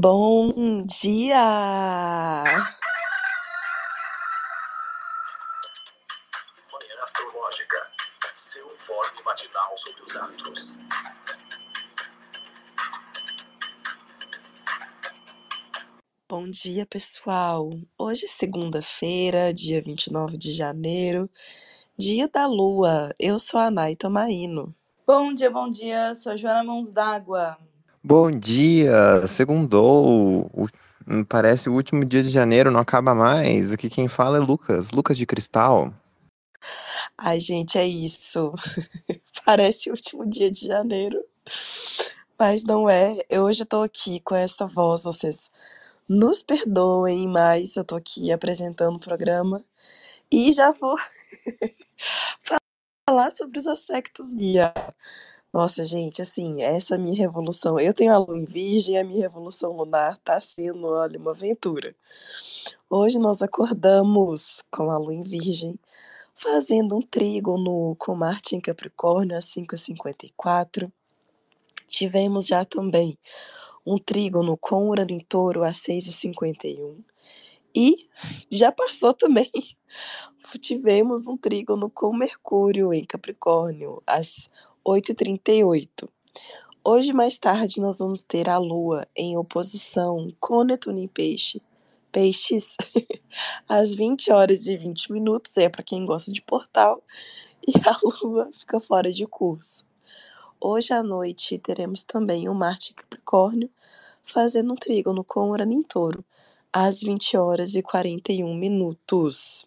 Bom dia! Manhã Astrológica. Seu informe matinal sobre os astros. Bom dia, pessoal! Hoje é segunda-feira, dia 29 de janeiro, dia da lua. Eu sou a Nay Tomaino. Bom dia, bom dia. Sou a Joana Mãos d'Água. Bom dia, segundou. Hum, Parece o último dia de janeiro, não acaba mais. Aqui quem fala é Lucas, Lucas de Cristal. Ai, gente, é isso. Parece o último dia de janeiro, mas não é. Eu hoje tô aqui com essa voz, vocês nos perdoem, mas eu tô aqui apresentando o programa e já vou falar sobre os aspectos do dia. Nossa, gente, assim, essa minha revolução. Eu tenho a lua em virgem, a minha revolução lunar tá sendo, olha, uma aventura. Hoje nós acordamos com a lua em virgem, fazendo um trígono com Marte em Capricórnio às 5h54. Tivemos já também um trígono com Urano em Touro às 6h51. E já passou também. Tivemos um trígono com Mercúrio em Capricórnio às 8h38. Hoje, mais tarde, nós vamos ter a Lua em oposição com Netuno em Peixe. Peixes, às 20 horas e 20 minutos, é para quem gosta de portal, e a Lua fica fora de curso. Hoje à noite teremos também o Marte em Capricórnio fazendo um trígono com Urano em Touro, às 20 horas e 41 minutos.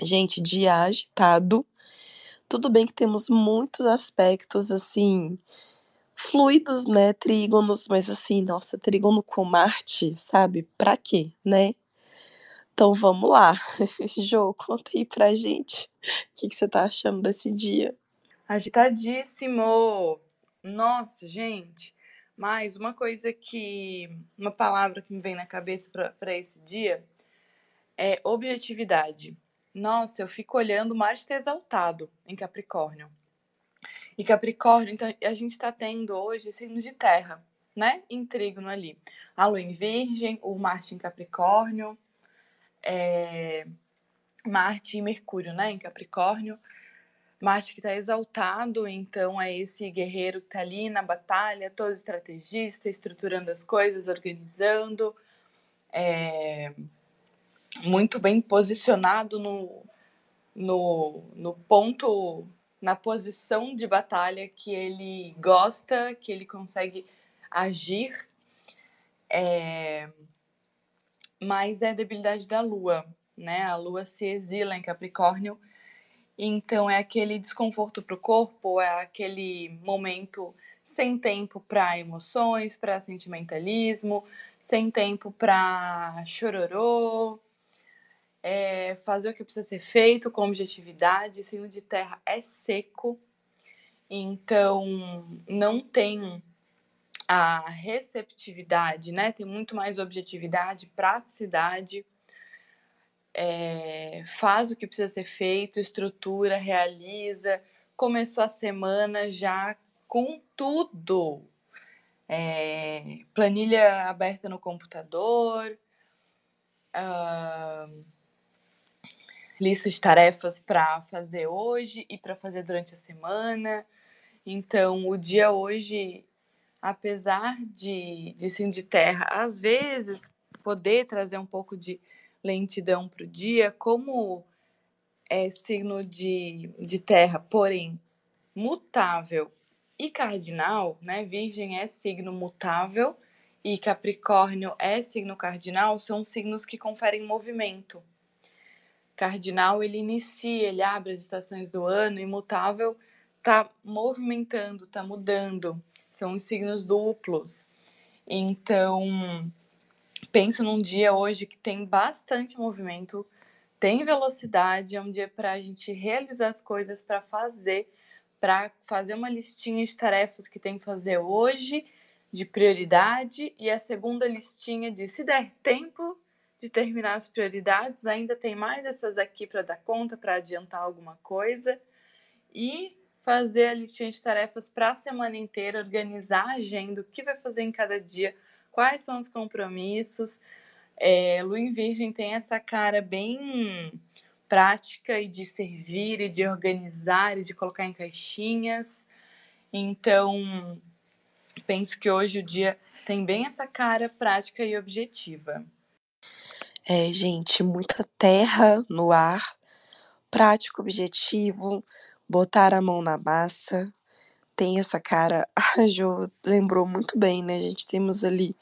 Gente, dia agitado. Tudo bem que temos muitos aspectos assim fluidos, né, trígonos, mas assim, nossa, trígono com Marte, sabe? Pra quê, né? Então vamos lá. Jô, conta aí pra gente o que, que você tá achando desse dia. Agitadíssimo! Nossa, gente. Mas uma coisa que. Uma palavra que me vem na cabeça para esse dia é objetividade. Nossa, eu fico olhando Marte exaltado em Capricórnio. E Capricórnio, então, a gente está tendo hoje signo de terra, né? Em trígono ali. A Lua em Virgem, o Marte em Capricórnio, é, Marte e Mercúrio, né? Em Capricórnio. Marte que está exaltado, então é esse guerreiro que está ali na batalha, todo estrategista, estruturando as coisas, organizando, é, muito bem posicionado no, no, no ponto, na posição de batalha que ele gosta, que ele consegue agir. É, mas é a debilidade da Lua, né? A Lua se exila em Capricórnio então é aquele desconforto para o corpo, é aquele momento sem tempo para emoções, para sentimentalismo, sem tempo para chororô, é fazer o que precisa ser feito com objetividade. Signo de terra é seco, então não tem a receptividade, né? Tem muito mais objetividade, praticidade é, faz o que precisa ser feito, estrutura, realiza, começou a semana já com tudo. É, planilha aberta no computador, uh, lista de tarefas para fazer hoje e para fazer durante a semana. Então, o dia hoje, apesar de, de sim de terra, às vezes poder trazer um pouco de lentidão para o dia, como é signo de, de terra, porém mutável e cardinal, né? Virgem é signo mutável e Capricórnio é signo cardinal, são signos que conferem movimento. Cardinal ele inicia, ele abre as estações do ano, e mutável tá movimentando, tá mudando. São os signos duplos. Então, penso num dia hoje que tem bastante movimento, tem velocidade, é um dia para a gente realizar as coisas, para fazer, para fazer uma listinha de tarefas que tem que fazer hoje, de prioridade, e a segunda listinha de se der tempo de terminar as prioridades, ainda tem mais essas aqui para dar conta, para adiantar alguma coisa, e fazer a listinha de tarefas para a semana inteira, organizar a agenda, o que vai fazer em cada dia, quais são os compromissos. É, Lua em Virgem tem essa cara bem prática e de servir e de organizar e de colocar em caixinhas. Então, penso que hoje o dia tem bem essa cara prática e objetiva. É, gente, muita terra no ar, prático, objetivo, botar a mão na massa. Tem essa cara. A Jo lembrou muito bem, né? A gente temos ali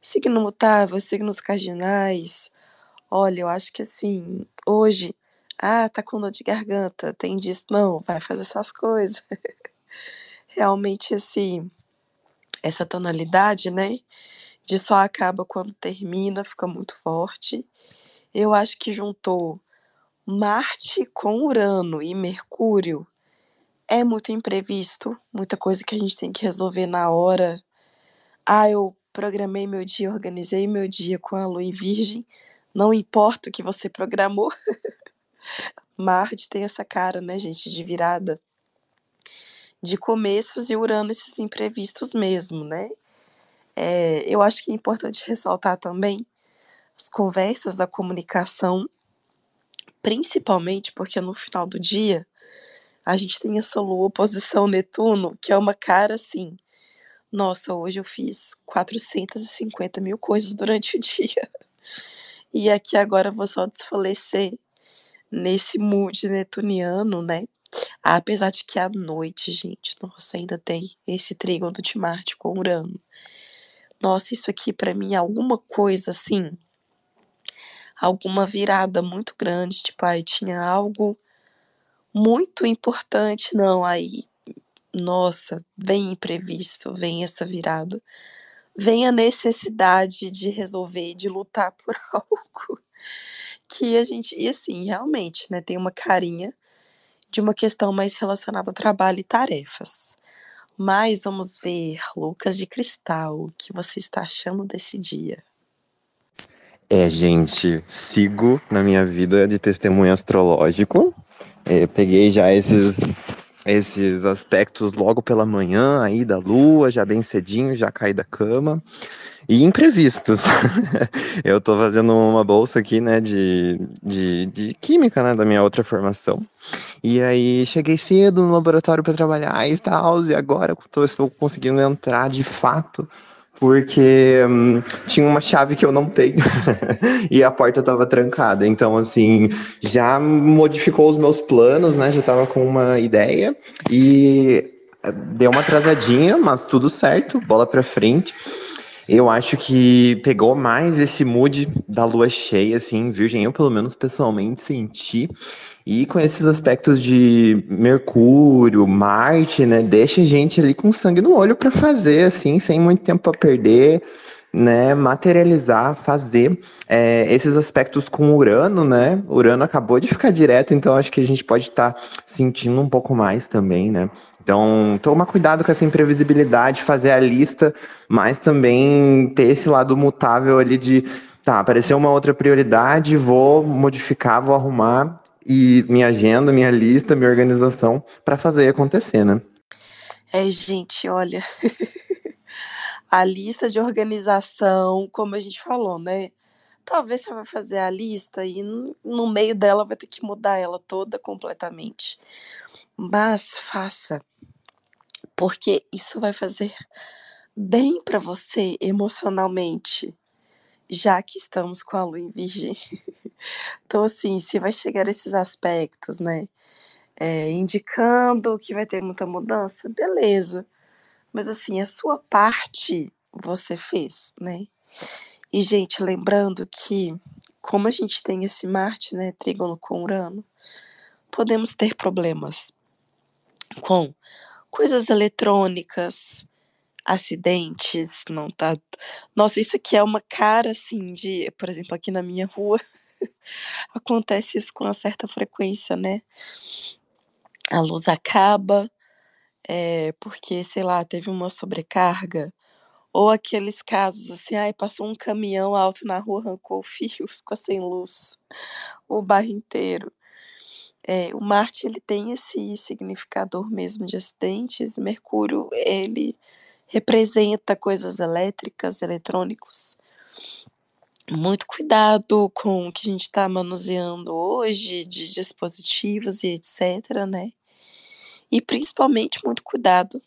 signo mutável, signos cardinais. Olha, eu acho que assim, hoje, ah, tá com dor de garganta, tem disso, não, vai fazer essas coisas. Realmente, assim, essa tonalidade, né? De só acaba quando termina, fica muito forte. Eu acho que juntou Marte com Urano e Mercúrio é muito imprevisto, muita coisa que a gente tem que resolver na hora. Ah, eu programei meu dia, organizei meu dia com a lua em virgem. Não importa o que você programou. Marte tem essa cara, né, gente, de virada de começos e Urano esses imprevistos mesmo, né? É, eu acho que é importante ressaltar também as conversas, a comunicação, principalmente porque no final do dia a gente tem essa lua oposição Netuno, que é uma cara assim. Nossa, hoje eu fiz 450 mil coisas durante o dia. E aqui agora eu vou só desfalecer nesse mood netuniano, né? Apesar de que à noite, gente, nossa, ainda tem esse trígono de Marte com Urano. Nossa, isso aqui para mim é alguma coisa assim, alguma virada muito grande, tipo, aí tinha algo muito importante, não, aí, nossa, vem imprevisto, vem essa virada, vem a necessidade de resolver, de lutar por algo que a gente, e assim, realmente, né, tem uma carinha de uma questão mais relacionada a trabalho e tarefas. Mas vamos ver, Lucas de Cristal, o que você está achando desse dia? É, gente, sigo na minha vida de testemunho astrológico. É, peguei já esses, esses aspectos logo pela manhã aí da lua, já bem cedinho, já caí da cama. E imprevistos. eu tô fazendo uma bolsa aqui, né, de, de, de química, né, da minha outra formação. E aí cheguei cedo no laboratório para trabalhar e tal, e agora tô, estou conseguindo entrar de fato porque hum, tinha uma chave que eu não tenho e a porta estava trancada. Então, assim, já modificou os meus planos, né? Já estava com uma ideia e eh, deu uma atrasadinha, mas tudo certo, bola para frente. Eu acho que pegou mais esse mood da lua cheia, assim, virgem. Eu, pelo menos, pessoalmente senti. E com esses aspectos de Mercúrio, Marte, né, deixa a gente ali com sangue no olho para fazer, assim, sem muito tempo para perder, né, materializar, fazer é, esses aspectos com Urano, né? Urano acabou de ficar direto, então acho que a gente pode estar tá sentindo um pouco mais também, né? Então, tomar cuidado com essa imprevisibilidade, fazer a lista, mas também ter esse lado mutável ali de, tá, apareceu uma outra prioridade, vou modificar, vou arrumar e minha agenda, minha lista, minha organização para fazer acontecer, né? É, gente, olha, a lista de organização, como a gente falou, né? Talvez você vai fazer a lista e no meio dela vai ter que mudar ela toda completamente. Mas faça, porque isso vai fazer bem para você emocionalmente já que estamos com a lua em virgem. então, assim, se vai chegar esses aspectos, né? É, indicando que vai ter muita mudança, beleza. Mas, assim, a sua parte você fez, né? E, gente, lembrando que, como a gente tem esse Marte, né, trígono com Urano, podemos ter problemas com coisas eletrônicas, acidentes, não tá. Nossa, isso aqui é uma cara assim de, por exemplo, aqui na minha rua acontece isso com uma certa frequência, né? A luz acaba, é, porque, sei lá, teve uma sobrecarga, ou aqueles casos assim, ai, passou um caminhão alto na rua, arrancou o fio, ficou sem luz, o bairro inteiro. É, o Marte ele tem esse significador mesmo de acidentes, Mercúrio ele representa coisas elétricas, eletrônicos. Muito cuidado com o que a gente está manuseando hoje, de dispositivos e etc, né? E principalmente muito cuidado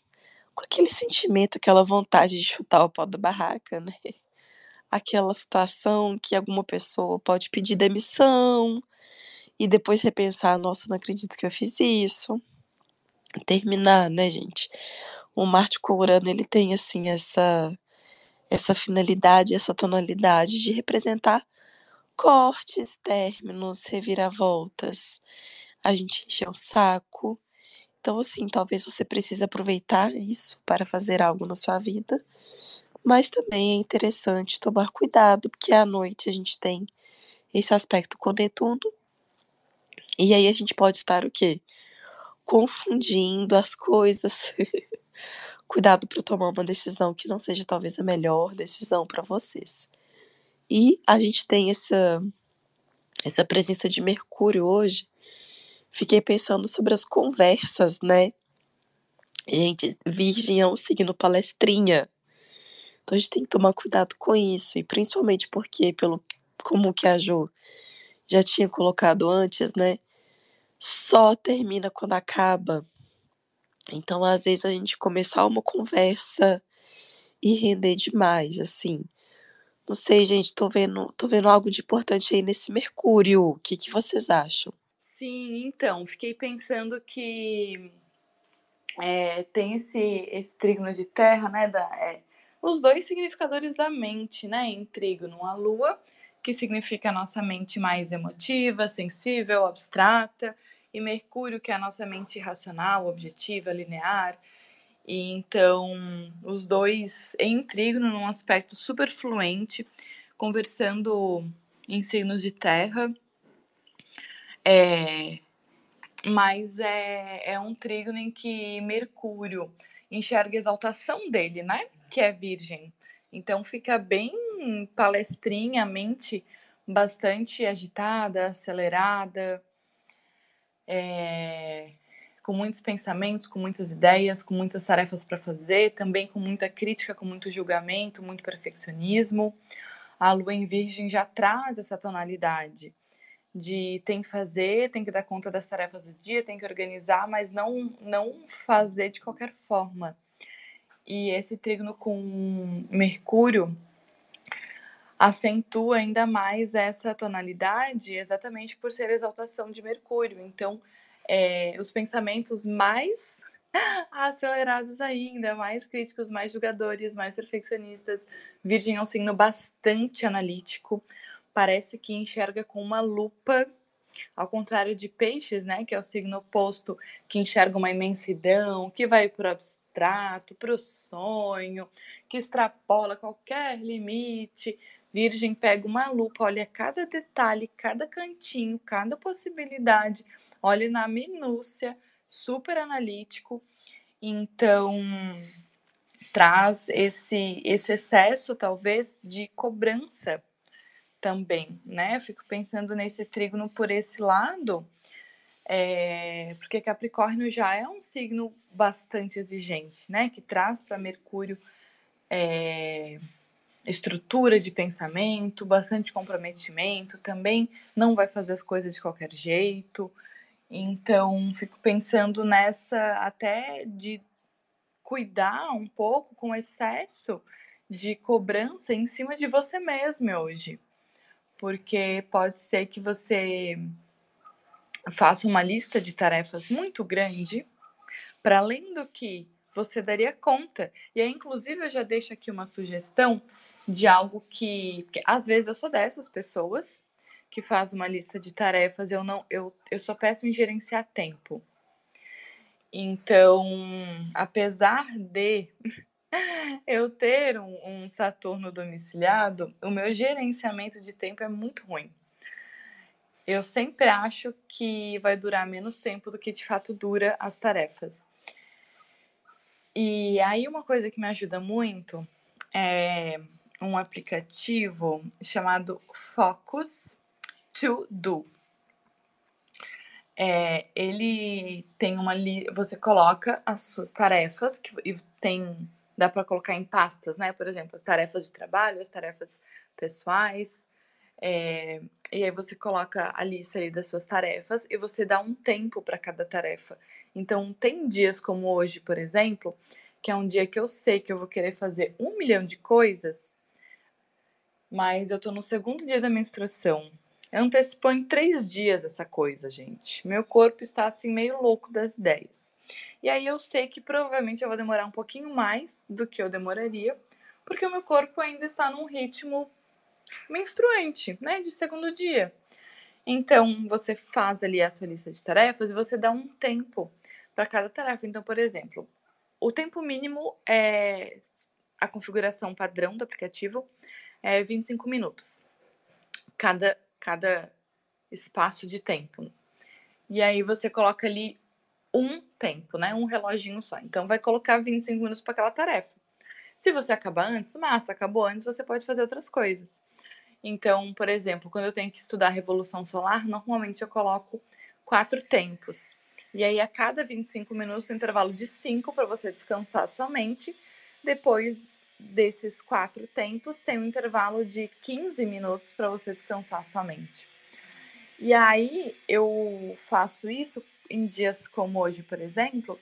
com aquele sentimento, aquela vontade de chutar o pau da barraca, né? Aquela situação que alguma pessoa pode pedir demissão e depois repensar, nossa, não acredito que eu fiz isso. Terminar, né, gente? O Marte com Urano, ele tem assim essa essa finalidade, essa tonalidade de representar cortes, términos, reviravoltas. A gente encher o saco. Então, assim, talvez você precise aproveitar isso para fazer algo na sua vida. Mas também é interessante tomar cuidado, porque à noite a gente tem esse aspecto com Netuno. E aí a gente pode estar o quê? Confundindo as coisas. Cuidado para tomar uma decisão que não seja talvez a melhor decisão para vocês. E a gente tem essa essa presença de Mercúrio hoje. Fiquei pensando sobre as conversas, né? Gente, Virgem é um signo palestrinha. Então a gente tem que tomar cuidado com isso. E principalmente porque, pelo como que a Jo já tinha colocado antes, né? Só termina quando acaba. Então, às vezes, a gente começar uma conversa e render demais, assim. Não sei, gente, tô vendo, tô vendo algo de importante aí nesse Mercúrio. O que, que vocês acham? Sim, então, fiquei pensando que é, tem esse, esse trígono de terra, né? Da, é, os dois significadores da mente, né? Em trígono, a lua, que significa a nossa mente mais emotiva, sensível, abstrata, e Mercúrio, que é a nossa mente racional, objetiva, linear. E então, os dois em trígono, num aspecto super fluente, conversando em signos de terra. É, mas é, é um trígono em que Mercúrio enxerga a exaltação dele, né? Que é virgem. Então fica bem palestrinha, a mente bastante agitada, acelerada, é, com muitos pensamentos, com muitas ideias, com muitas tarefas para fazer, também com muita crítica, com muito julgamento, muito perfeccionismo. A lua em Virgem já traz essa tonalidade de tem que fazer, tem que dar conta das tarefas do dia, tem que organizar, mas não não fazer de qualquer forma. E esse trígono com Mercúrio acentua ainda mais essa tonalidade exatamente por ser exaltação de Mercúrio. Então, é, os pensamentos mais acelerados ainda, mais críticos, mais julgadores, mais perfeccionistas. Virgem é um signo bastante analítico, parece que enxerga com uma lupa, ao contrário de Peixes, né, que é o signo oposto, que enxerga uma imensidão, que vai para o abstrato, para o sonho, que extrapola qualquer limite. Virgem pega uma lupa, olha cada detalhe, cada cantinho, cada possibilidade, olha na minúcia, super analítico. Então, traz esse, esse excesso, talvez, de cobrança também, né? Eu fico pensando nesse trígono por esse lado, é, porque Capricórnio já é um signo bastante exigente, né? Que traz para Mercúrio. É, estrutura de pensamento, bastante comprometimento, também não vai fazer as coisas de qualquer jeito. Então, fico pensando nessa até de cuidar um pouco com excesso de cobrança em cima de você mesmo hoje. Porque pode ser que você faça uma lista de tarefas muito grande, para além do que você daria conta. E aí, inclusive, eu já deixo aqui uma sugestão de algo que, às vezes eu sou dessas pessoas que faz uma lista de tarefas, eu não eu, eu sou péssima em gerenciar tempo. Então, apesar de eu ter um, um, Saturno domiciliado, o meu gerenciamento de tempo é muito ruim. Eu sempre acho que vai durar menos tempo do que de fato dura as tarefas. E aí uma coisa que me ajuda muito é um aplicativo chamado Focus to Do. É, ele tem uma li... você coloca as suas tarefas que e tem dá para colocar em pastas, né? Por exemplo, as tarefas de trabalho, as tarefas pessoais. É, e aí você coloca a lista ali das suas tarefas e você dá um tempo para cada tarefa. Então, tem dias como hoje, por exemplo, que é um dia que eu sei que eu vou querer fazer um milhão de coisas, mas eu tô no segundo dia da menstruação. Eu antecipou em três dias essa coisa, gente. Meu corpo está assim meio louco das ideias. E aí eu sei que provavelmente eu vou demorar um pouquinho mais do que eu demoraria, porque o meu corpo ainda está num ritmo menstruante, né, de segundo dia. Então, você faz ali a sua lista de tarefas e você dá um tempo para cada tarefa. Então, por exemplo, o tempo mínimo é a configuração padrão do aplicativo é 25 minutos. Cada cada espaço de tempo. E aí você coloca ali um tempo, né? Um reloginho só. Então vai colocar 25 minutos para aquela tarefa. Se você acabar antes, massa, acabou antes, você pode fazer outras coisas. Então, por exemplo, quando eu tenho que estudar Revolução Solar, normalmente eu coloco quatro tempos. E aí, a cada 25 minutos, um intervalo de 5 para você descansar sua mente. Depois desses quatro tempos, tem um intervalo de 15 minutos para você descansar sua mente. E aí, eu faço isso em dias como hoje, por exemplo,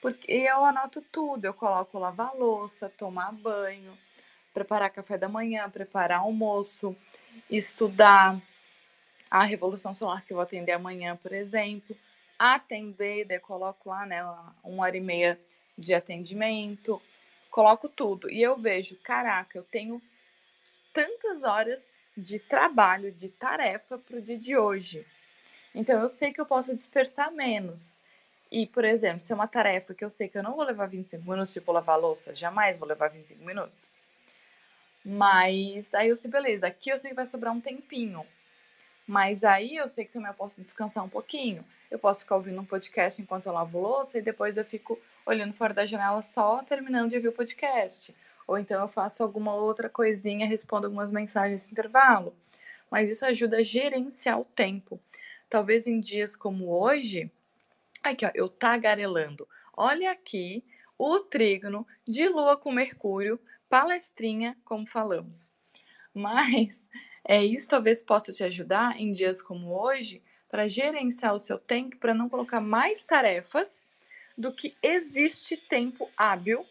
porque eu anoto tudo. Eu coloco lavar louça, tomar banho, preparar café da manhã, preparar almoço, estudar a Revolução Solar que eu vou atender amanhã, por exemplo. Atender, daí coloco lá, né, uma hora e meia de atendimento, coloco tudo. E eu vejo, caraca, eu tenho tantas horas de trabalho, de tarefa para o dia de hoje. Então eu sei que eu posso dispersar menos. E, por exemplo, se é uma tarefa que eu sei que eu não vou levar 25 minutos, tipo lavar louça, jamais vou levar 25 minutos. Mas aí eu sei, beleza, aqui eu sei que vai sobrar um tempinho. Mas aí eu sei que também eu posso descansar um pouquinho. Eu posso ficar ouvindo um podcast enquanto eu lavo louça e depois eu fico olhando fora da janela só terminando de ouvir o podcast. Ou então eu faço alguma outra coisinha, respondo algumas mensagens nesse intervalo. Mas isso ajuda a gerenciar o tempo. Talvez em dias como hoje, aqui ó, eu tagarelando. Olha aqui o trígono de Lua com Mercúrio, palestrinha, como falamos. Mas é isso talvez possa te ajudar em dias como hoje para gerenciar o seu tempo, para não colocar mais tarefas do que existe tempo hábil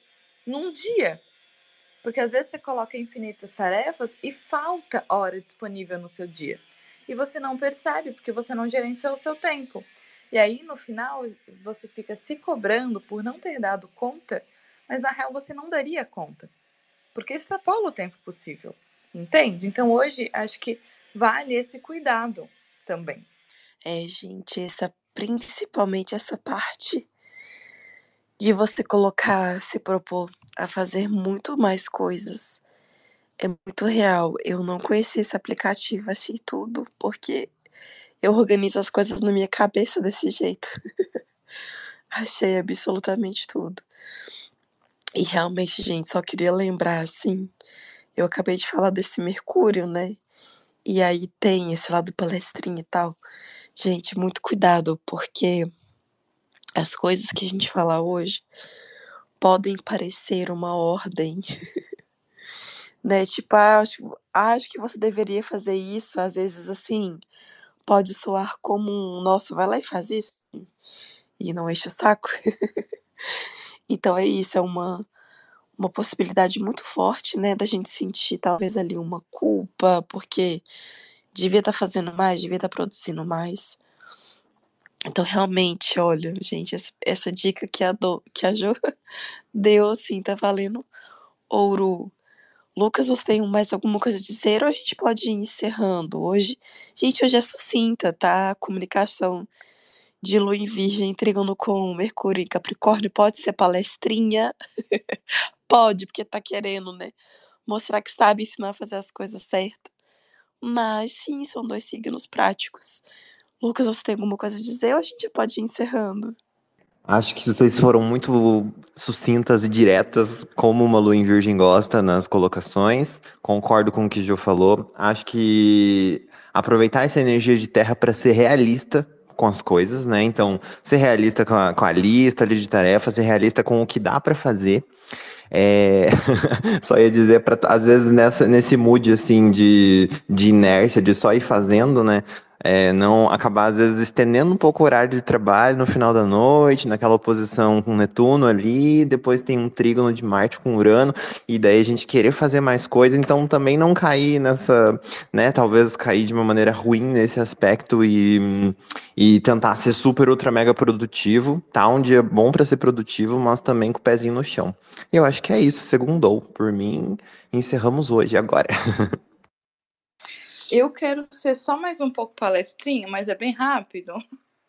num dia. Porque às vezes você coloca infinitas tarefas e falta hora disponível no seu dia e você não percebe porque você não gerenciou o seu tempo. E aí, no final, você fica se cobrando por não ter dado conta, mas na real você não daria conta, porque extrapola o tempo possível, entende? Então, hoje, acho que vale esse cuidado também. É, gente, essa, principalmente essa parte de você colocar, se propor a fazer muito mais coisas é muito real. Eu não conhecia esse aplicativo, achei tudo, porque eu organizo as coisas na minha cabeça desse jeito. achei absolutamente tudo. E realmente, gente, só queria lembrar, assim, eu acabei de falar desse Mercúrio, né? E aí tem esse lado palestrinha e tal. Gente, muito cuidado, porque as coisas que a gente fala hoje podem parecer uma ordem né? Tipo, ah, acho, acho que você deveria fazer isso, às vezes assim, pode soar como um, nossa, vai lá e faz isso, e não enche o saco. então é isso, é uma, uma possibilidade muito forte, né, da gente sentir talvez ali uma culpa, porque devia estar tá fazendo mais, devia estar tá produzindo mais. Então, realmente, olha, gente, essa, essa dica que a, do, que a Jo deu, assim, tá valendo ouro Lucas, você tem mais alguma coisa a dizer ou a gente pode ir encerrando? Hoje, gente, hoje é sucinta, tá? A comunicação de Lua em Virgem, Trígono com Mercúrio em Capricórnio, pode ser palestrinha? pode, porque tá querendo, né? Mostrar que sabe ensinar a fazer as coisas certas. Mas sim, são dois signos práticos. Lucas, você tem alguma coisa a dizer ou a gente pode ir encerrando? Acho que vocês foram muito sucintas e diretas, como uma lua em virgem gosta nas colocações. Concordo com o que o Jô falou. Acho que aproveitar essa energia de terra para ser realista com as coisas, né? Então, ser realista com a, com a lista ali de tarefas, ser realista com o que dá para fazer. É... só ia dizer para às vezes nessa nesse mood assim de, de inércia, de só ir fazendo, né? É, não acabar às vezes estendendo um pouco o horário de trabalho no final da noite, naquela oposição com Netuno ali, depois tem um trígono de Marte com Urano, e daí a gente querer fazer mais coisa, então também não cair nessa, né, talvez cair de uma maneira ruim nesse aspecto e, e tentar ser super, ultra, mega produtivo, tá um dia bom para ser produtivo, mas também com o pezinho no chão. Eu acho que é isso, segundou, por mim, encerramos hoje agora. Eu quero ser só mais um pouco palestrinha, mas é bem rápido.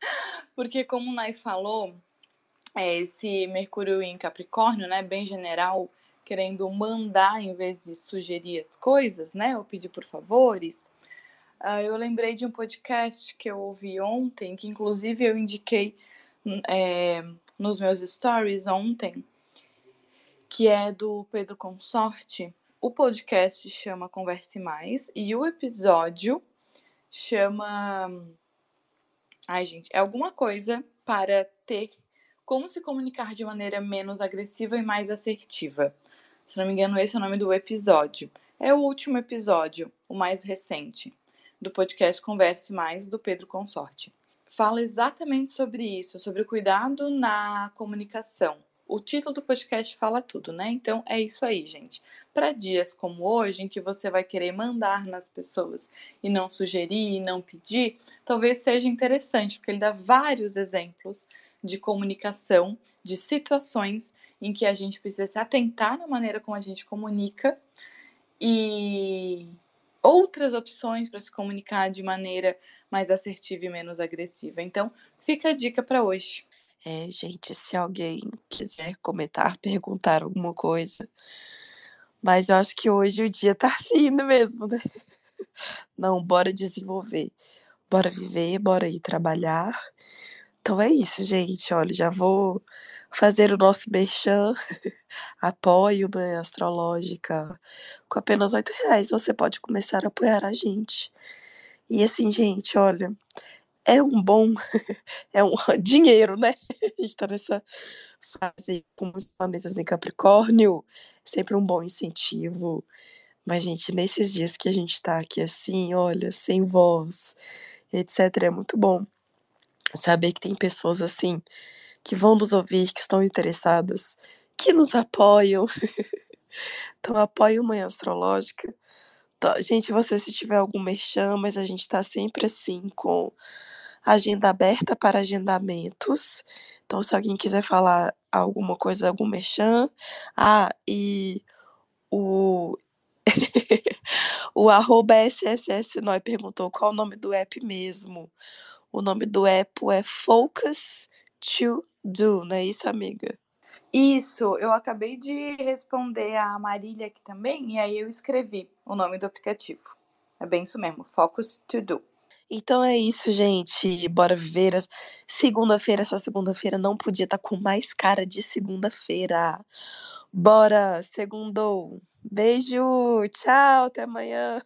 Porque, como o Nai falou, é esse Mercúrio em Capricórnio, né, bem general, querendo mandar em vez de sugerir as coisas, né, ou pedir por favores. Uh, eu lembrei de um podcast que eu ouvi ontem, que inclusive eu indiquei é, nos meus stories ontem, que é do Pedro Consorte, o podcast chama Converse Mais e o episódio chama. Ai, gente, é alguma coisa para ter como se comunicar de maneira menos agressiva e mais assertiva. Se não me engano, esse é o nome do episódio. É o último episódio, o mais recente, do podcast Converse Mais do Pedro Consorte. Fala exatamente sobre isso, sobre o cuidado na comunicação o título do podcast fala tudo, né? Então é isso aí, gente. Para dias como hoje, em que você vai querer mandar nas pessoas e não sugerir e não pedir, talvez seja interessante, porque ele dá vários exemplos de comunicação, de situações em que a gente precisa se atentar na maneira como a gente comunica e outras opções para se comunicar de maneira mais assertiva e menos agressiva. Então, fica a dica para hoje. É, gente, se alguém quiser comentar, perguntar alguma coisa. Mas eu acho que hoje o dia tá assim mesmo, né? Não, bora desenvolver. Bora viver, bora ir trabalhar. Então é isso, gente. Olha, já vou fazer o nosso merchan. Apoio Manhã Astrológica. Com apenas oito reais você pode começar a apoiar a gente. E assim, gente, olha, é um bom é um dinheiro, né? A gente nessa fase com os planetas em Capricórnio, sempre um bom incentivo. Mas, gente, nesses dias que a gente tá aqui assim, olha, sem voz, etc., é muito bom saber que tem pessoas assim que vão nos ouvir, que estão interessadas, que nos apoiam. então, apoio Manhã Astrológica. Gente, você se tiver algum merchan, mas a gente tá sempre assim com agenda aberta para agendamentos. Então, se alguém quiser falar alguma coisa, algum merchan. Ah, e o. o arroba SSS Noi perguntou qual o nome do app mesmo. O nome do app é Focus to Do, não é isso, amiga? Isso, eu acabei de responder a Marília aqui também, e aí eu escrevi o nome do aplicativo. É bem isso mesmo, Focus to Do. Então é isso, gente. Bora viver. Segunda-feira, essa segunda-feira não podia estar tá com mais cara de segunda-feira. Bora, segundou. Beijo, tchau, até amanhã.